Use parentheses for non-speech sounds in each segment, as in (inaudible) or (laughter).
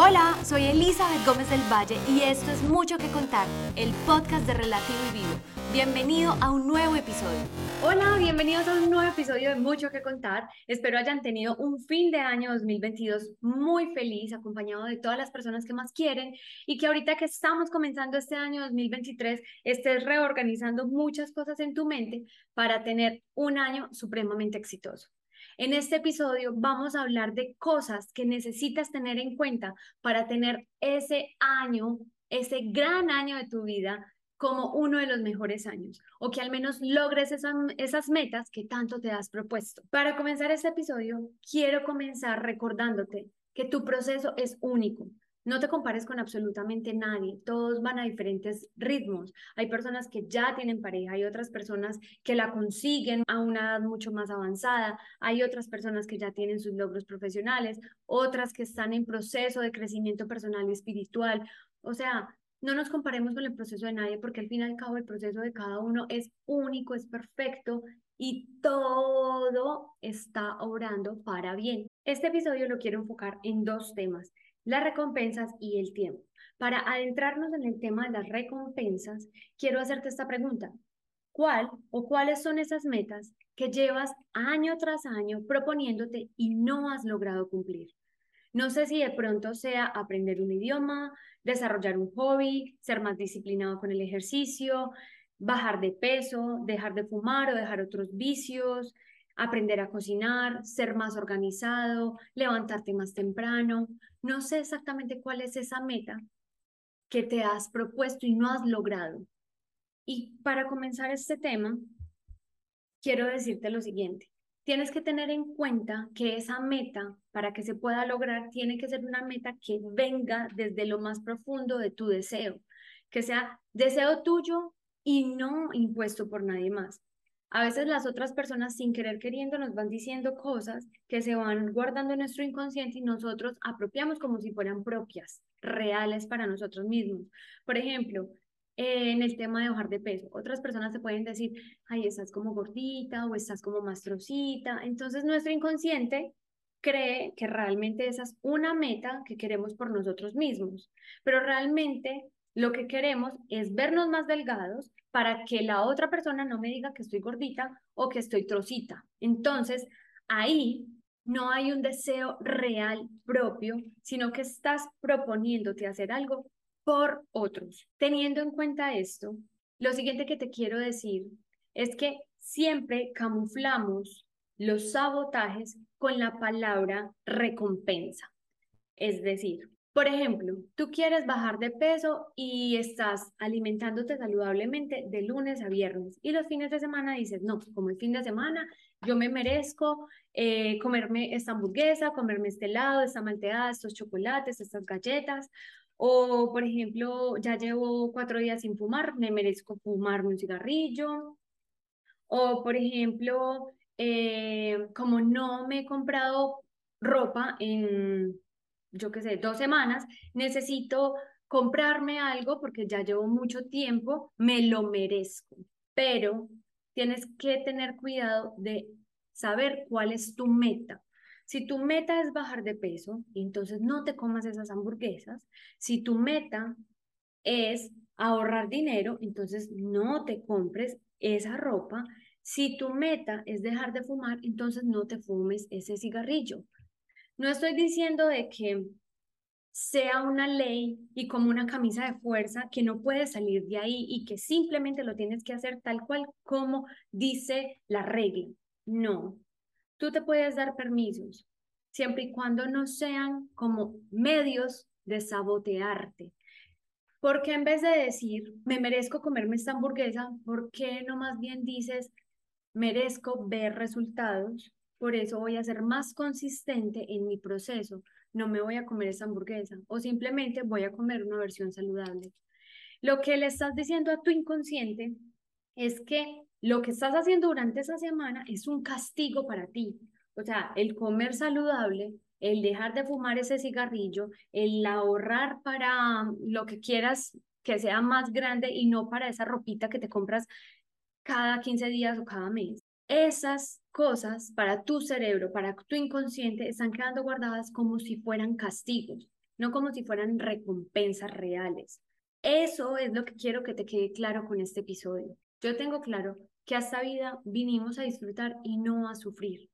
Hola, soy Elizabeth Gómez del Valle y esto es Mucho que Contar, el podcast de Relativo y Vivo. Bienvenido a un nuevo episodio. Hola, bienvenidos a un nuevo episodio de Mucho que Contar. Espero hayan tenido un fin de año 2022 muy feliz, acompañado de todas las personas que más quieren y que ahorita que estamos comenzando este año 2023 estés reorganizando muchas cosas en tu mente para tener un año supremamente exitoso. En este episodio vamos a hablar de cosas que necesitas tener en cuenta para tener ese año, ese gran año de tu vida como uno de los mejores años o que al menos logres esas metas que tanto te has propuesto. Para comenzar este episodio, quiero comenzar recordándote que tu proceso es único. No te compares con absolutamente nadie, todos van a diferentes ritmos. Hay personas que ya tienen pareja, hay otras personas que la consiguen a una edad mucho más avanzada, hay otras personas que ya tienen sus logros profesionales, otras que están en proceso de crecimiento personal y espiritual. O sea, no nos comparemos con el proceso de nadie porque al fin y al cabo el proceso de cada uno es único, es perfecto y todo está obrando para bien. Este episodio lo quiero enfocar en dos temas las recompensas y el tiempo. Para adentrarnos en el tema de las recompensas, quiero hacerte esta pregunta. ¿Cuál o cuáles son esas metas que llevas año tras año proponiéndote y no has logrado cumplir? No sé si de pronto sea aprender un idioma, desarrollar un hobby, ser más disciplinado con el ejercicio, bajar de peso, dejar de fumar o dejar otros vicios, aprender a cocinar, ser más organizado, levantarte más temprano. No sé exactamente cuál es esa meta que te has propuesto y no has logrado. Y para comenzar este tema, quiero decirte lo siguiente. Tienes que tener en cuenta que esa meta, para que se pueda lograr, tiene que ser una meta que venga desde lo más profundo de tu deseo, que sea deseo tuyo y no impuesto por nadie más. A veces las otras personas sin querer queriendo nos van diciendo cosas que se van guardando en nuestro inconsciente y nosotros apropiamos como si fueran propias, reales para nosotros mismos. Por ejemplo, en el tema de bajar de peso, otras personas se pueden decir, ay, estás como gordita o estás como mastrosita. Entonces nuestro inconsciente cree que realmente esa es una meta que queremos por nosotros mismos, pero realmente lo que queremos es vernos más delgados para que la otra persona no me diga que estoy gordita o que estoy trocita. Entonces, ahí no hay un deseo real propio, sino que estás proponiéndote hacer algo por otros. Teniendo en cuenta esto, lo siguiente que te quiero decir es que siempre camuflamos los sabotajes con la palabra recompensa. Es decir, por ejemplo, tú quieres bajar de peso y estás alimentándote saludablemente de lunes a viernes y los fines de semana dices, no, como el fin de semana, yo me merezco eh, comerme esta hamburguesa, comerme este helado, esta malteada, estos chocolates, estas galletas. O, por ejemplo, ya llevo cuatro días sin fumar, me merezco fumarme un cigarrillo. O, por ejemplo, eh, como no me he comprado ropa en yo qué sé, dos semanas, necesito comprarme algo porque ya llevo mucho tiempo, me lo merezco. Pero tienes que tener cuidado de saber cuál es tu meta. Si tu meta es bajar de peso, entonces no te comas esas hamburguesas. Si tu meta es ahorrar dinero, entonces no te compres esa ropa. Si tu meta es dejar de fumar, entonces no te fumes ese cigarrillo. No estoy diciendo de que sea una ley y como una camisa de fuerza que no puedes salir de ahí y que simplemente lo tienes que hacer tal cual como dice la regla. No, tú te puedes dar permisos siempre y cuando no sean como medios de sabotearte. Porque en vez de decir, me merezco comerme esta hamburguesa, ¿por qué no más bien dices, merezco ver resultados? Por eso voy a ser más consistente en mi proceso. No me voy a comer esa hamburguesa o simplemente voy a comer una versión saludable. Lo que le estás diciendo a tu inconsciente es que lo que estás haciendo durante esa semana es un castigo para ti. O sea, el comer saludable, el dejar de fumar ese cigarrillo, el ahorrar para lo que quieras que sea más grande y no para esa ropita que te compras cada 15 días o cada mes esas cosas para tu cerebro, para tu inconsciente, están quedando guardadas como si fueran castigos. no como si fueran recompensas reales. Eso es lo que quiero que te quede claro con este episodio. Yo tengo claro que a esta vida vinimos a disfrutar y no a sufrir.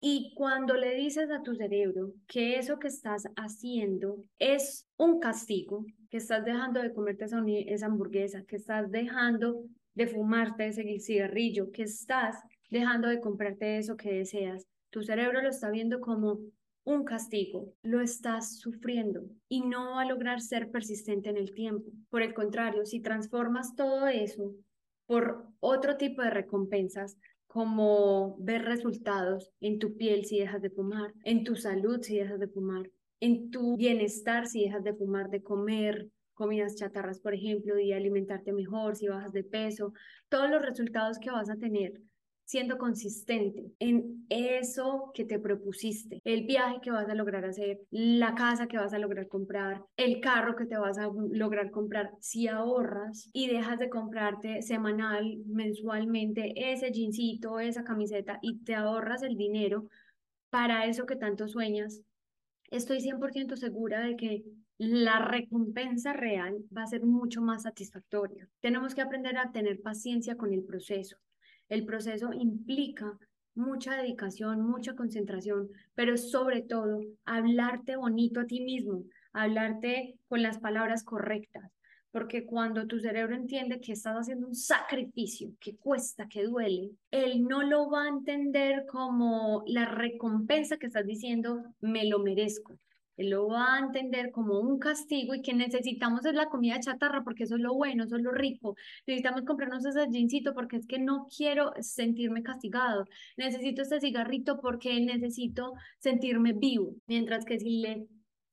Y cuando le dices a tu cerebro que eso que estás haciendo es un castigo, que estás dejando de comerte esa, esa hamburguesa, que estás dejando de fumarte ese cigarrillo, que estás dejando de comprarte eso que deseas, tu cerebro lo está viendo como un castigo, lo estás sufriendo y no va a lograr ser persistente en el tiempo. Por el contrario, si transformas todo eso por otro tipo de recompensas, como ver resultados en tu piel si dejas de fumar, en tu salud si dejas de fumar, en tu bienestar si dejas de fumar, de comer comidas chatarras, por ejemplo, y alimentarte mejor, si bajas de peso, todos los resultados que vas a tener siendo consistente en eso que te propusiste, el viaje que vas a lograr hacer, la casa que vas a lograr comprar, el carro que te vas a lograr comprar, si ahorras y dejas de comprarte semanal, mensualmente ese jeansito, esa camiseta y te ahorras el dinero para eso que tanto sueñas, estoy 100% segura de que la recompensa real va a ser mucho más satisfactoria. Tenemos que aprender a tener paciencia con el proceso. El proceso implica mucha dedicación, mucha concentración, pero sobre todo hablarte bonito a ti mismo, hablarte con las palabras correctas, porque cuando tu cerebro entiende que estás haciendo un sacrificio, que cuesta, que duele, él no lo va a entender como la recompensa que estás diciendo, me lo merezco. Él lo va a entender como un castigo y que necesitamos es la comida chatarra porque eso es lo bueno, eso es lo rico. Necesitamos comprarnos ese jeansito porque es que no quiero sentirme castigado. Necesito este cigarrito porque necesito sentirme vivo. Mientras que si le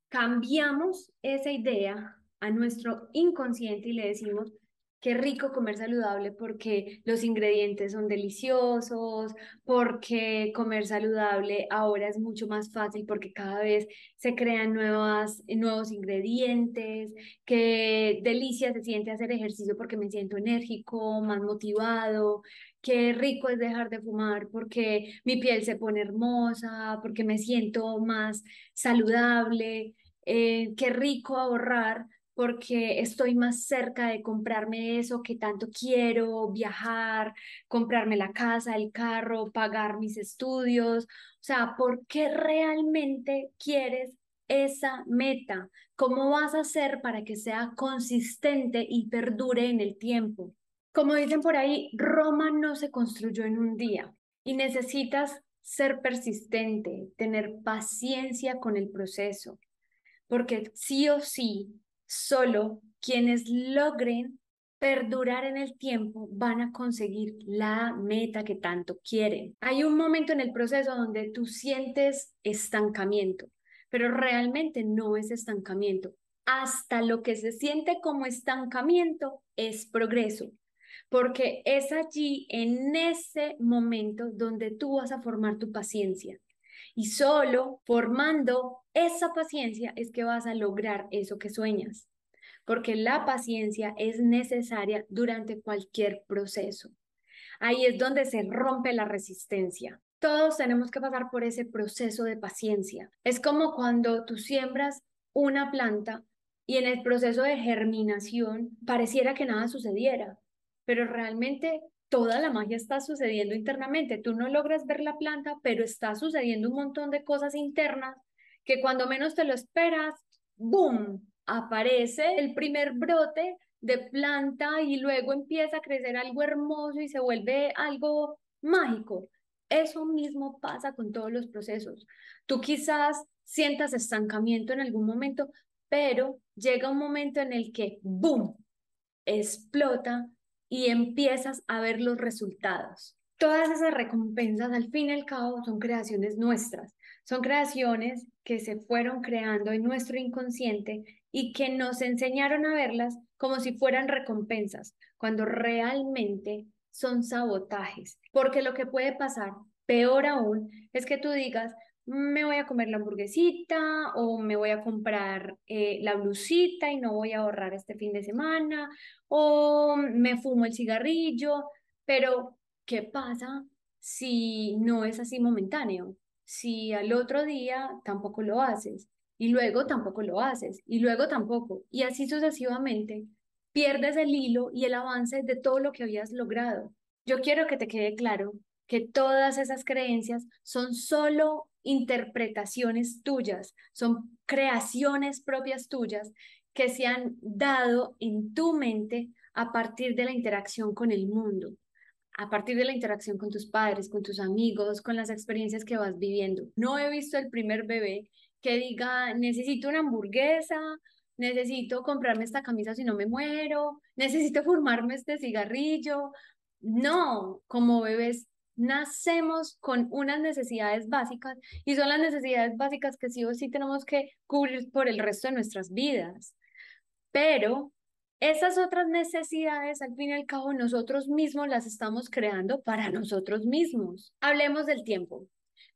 cambiamos esa idea a nuestro inconsciente y le decimos, qué rico comer saludable porque los ingredientes son deliciosos, porque comer saludable ahora es mucho más fácil porque cada vez se crean nuevas, nuevos ingredientes, qué delicia se siente hacer ejercicio porque me siento enérgico, más motivado, qué rico es dejar de fumar porque mi piel se pone hermosa, porque me siento más saludable, eh, qué rico ahorrar porque estoy más cerca de comprarme eso que tanto quiero, viajar, comprarme la casa, el carro, pagar mis estudios. O sea, ¿por qué realmente quieres esa meta? ¿Cómo vas a hacer para que sea consistente y perdure en el tiempo? Como dicen por ahí, Roma no se construyó en un día y necesitas ser persistente, tener paciencia con el proceso, porque sí o sí Solo quienes logren perdurar en el tiempo van a conseguir la meta que tanto quieren. Hay un momento en el proceso donde tú sientes estancamiento, pero realmente no es estancamiento. Hasta lo que se siente como estancamiento es progreso, porque es allí, en ese momento, donde tú vas a formar tu paciencia. Y solo formando esa paciencia es que vas a lograr eso que sueñas, porque la paciencia es necesaria durante cualquier proceso. Ahí es donde se rompe la resistencia. Todos tenemos que pasar por ese proceso de paciencia. Es como cuando tú siembras una planta y en el proceso de germinación pareciera que nada sucediera, pero realmente toda la magia está sucediendo internamente. Tú no logras ver la planta, pero está sucediendo un montón de cosas internas que cuando menos te lo esperas, ¡boom! Aparece el primer brote de planta y luego empieza a crecer algo hermoso y se vuelve algo mágico. Eso mismo pasa con todos los procesos. Tú quizás sientas estancamiento en algún momento, pero llega un momento en el que, ¡boom!, explota y empiezas a ver los resultados. Todas esas recompensas al fin y al cabo son creaciones nuestras, son creaciones que se fueron creando en nuestro inconsciente y que nos enseñaron a verlas como si fueran recompensas, cuando realmente son sabotajes. Porque lo que puede pasar, peor aún, es que tú digas, me voy a comer la hamburguesita o me voy a comprar eh, la blusita y no voy a ahorrar este fin de semana o me fumo el cigarrillo, pero ¿qué pasa si no es así momentáneo? Si al otro día tampoco lo haces, y luego tampoco lo haces, y luego tampoco, y así sucesivamente, pierdes el hilo y el avance de todo lo que habías logrado. Yo quiero que te quede claro que todas esas creencias son solo interpretaciones tuyas, son creaciones propias tuyas que se han dado en tu mente a partir de la interacción con el mundo, a partir de la interacción con tus padres, con tus amigos, con las experiencias que vas viviendo. No he visto el primer bebé que diga, necesito una hamburguesa, necesito comprarme esta camisa si no me muero, necesito fumarme este cigarrillo. No, como bebés nacemos con unas necesidades básicas y son las necesidades básicas que sí o sí tenemos que cubrir por el resto de nuestras vidas. Pero esas otras necesidades, al fin y al cabo, nosotros mismos las estamos creando para nosotros mismos. Hablemos del tiempo.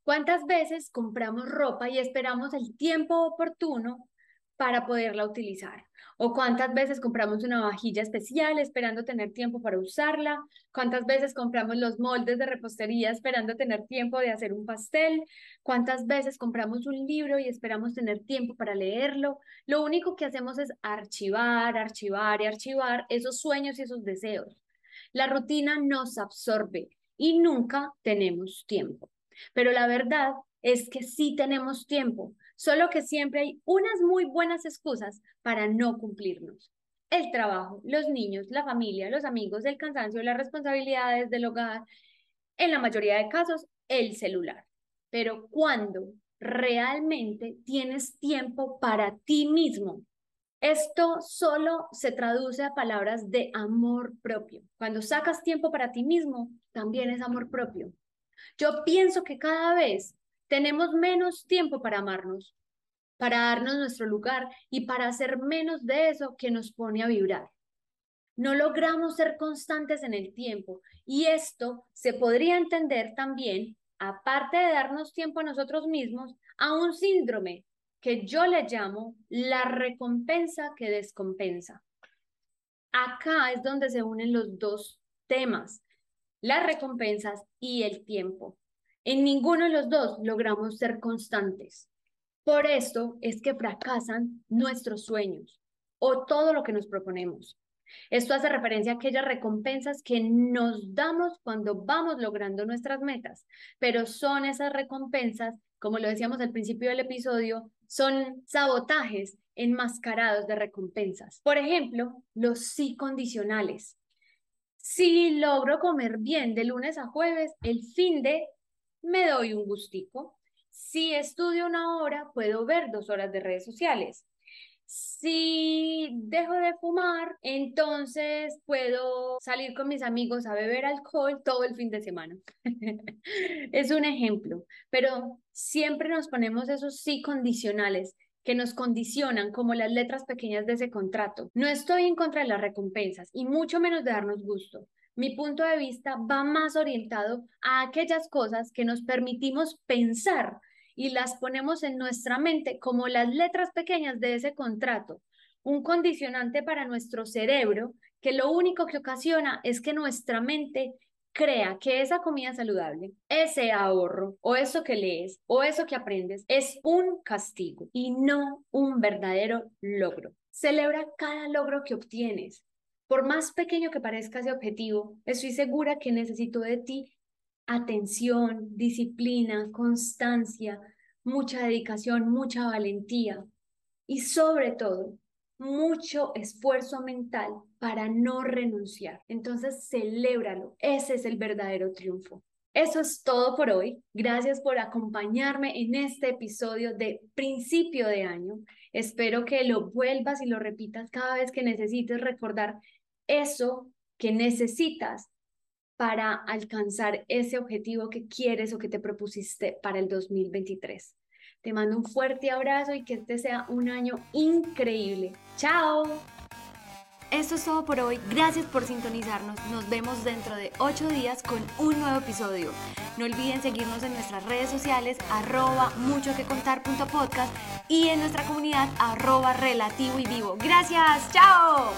¿Cuántas veces compramos ropa y esperamos el tiempo oportuno para poderla utilizar? ¿O cuántas veces compramos una vajilla especial esperando tener tiempo para usarla? ¿Cuántas veces compramos los moldes de repostería esperando tener tiempo de hacer un pastel? ¿Cuántas veces compramos un libro y esperamos tener tiempo para leerlo? Lo único que hacemos es archivar, archivar y archivar esos sueños y esos deseos. La rutina nos absorbe y nunca tenemos tiempo. Pero la verdad es que sí tenemos tiempo, solo que siempre hay unas muy buenas excusas para no cumplirnos. El trabajo, los niños, la familia, los amigos, el cansancio, las responsabilidades del hogar, en la mayoría de casos, el celular. Pero cuando realmente tienes tiempo para ti mismo, esto solo se traduce a palabras de amor propio. Cuando sacas tiempo para ti mismo, también es amor propio. Yo pienso que cada vez tenemos menos tiempo para amarnos, para darnos nuestro lugar y para hacer menos de eso que nos pone a vibrar. No logramos ser constantes en el tiempo y esto se podría entender también, aparte de darnos tiempo a nosotros mismos, a un síndrome que yo le llamo la recompensa que descompensa. Acá es donde se unen los dos temas, las recompensas y el tiempo. En ninguno de los dos logramos ser constantes. Por esto es que fracasan nuestros sueños o todo lo que nos proponemos. Esto hace referencia a aquellas recompensas que nos damos cuando vamos logrando nuestras metas, pero son esas recompensas, como lo decíamos al principio del episodio, son sabotajes enmascarados de recompensas. Por ejemplo, los sí condicionales. Si logro comer bien de lunes a jueves, el fin de me doy un gustico. Si estudio una hora, puedo ver dos horas de redes sociales. Si dejo de fumar, entonces puedo salir con mis amigos a beber alcohol todo el fin de semana. (laughs) es un ejemplo, pero siempre nos ponemos esos sí condicionales que nos condicionan como las letras pequeñas de ese contrato. No estoy en contra de las recompensas y mucho menos de darnos gusto. Mi punto de vista va más orientado a aquellas cosas que nos permitimos pensar y las ponemos en nuestra mente como las letras pequeñas de ese contrato, un condicionante para nuestro cerebro que lo único que ocasiona es que nuestra mente crea que esa comida saludable, ese ahorro o eso que lees o eso que aprendes es un castigo y no un verdadero logro. Celebra cada logro que obtienes. Por más pequeño que parezca ese objetivo, estoy segura que necesito de ti atención, disciplina, constancia, mucha dedicación, mucha valentía y sobre todo mucho esfuerzo mental para no renunciar. Entonces, celébralo. Ese es el verdadero triunfo. Eso es todo por hoy. Gracias por acompañarme en este episodio de principio de año. Espero que lo vuelvas y lo repitas cada vez que necesites recordar eso que necesitas para alcanzar ese objetivo que quieres o que te propusiste para el 2023. Te mando un fuerte abrazo y que este sea un año increíble. ¡Chao! Esto es todo por hoy. Gracias por sintonizarnos. Nos vemos dentro de ocho días con un nuevo episodio. No olviden seguirnos en nuestras redes sociales arroba mucho que contar y en nuestra comunidad arroba relativo y vivo. Gracias. ¡Chao!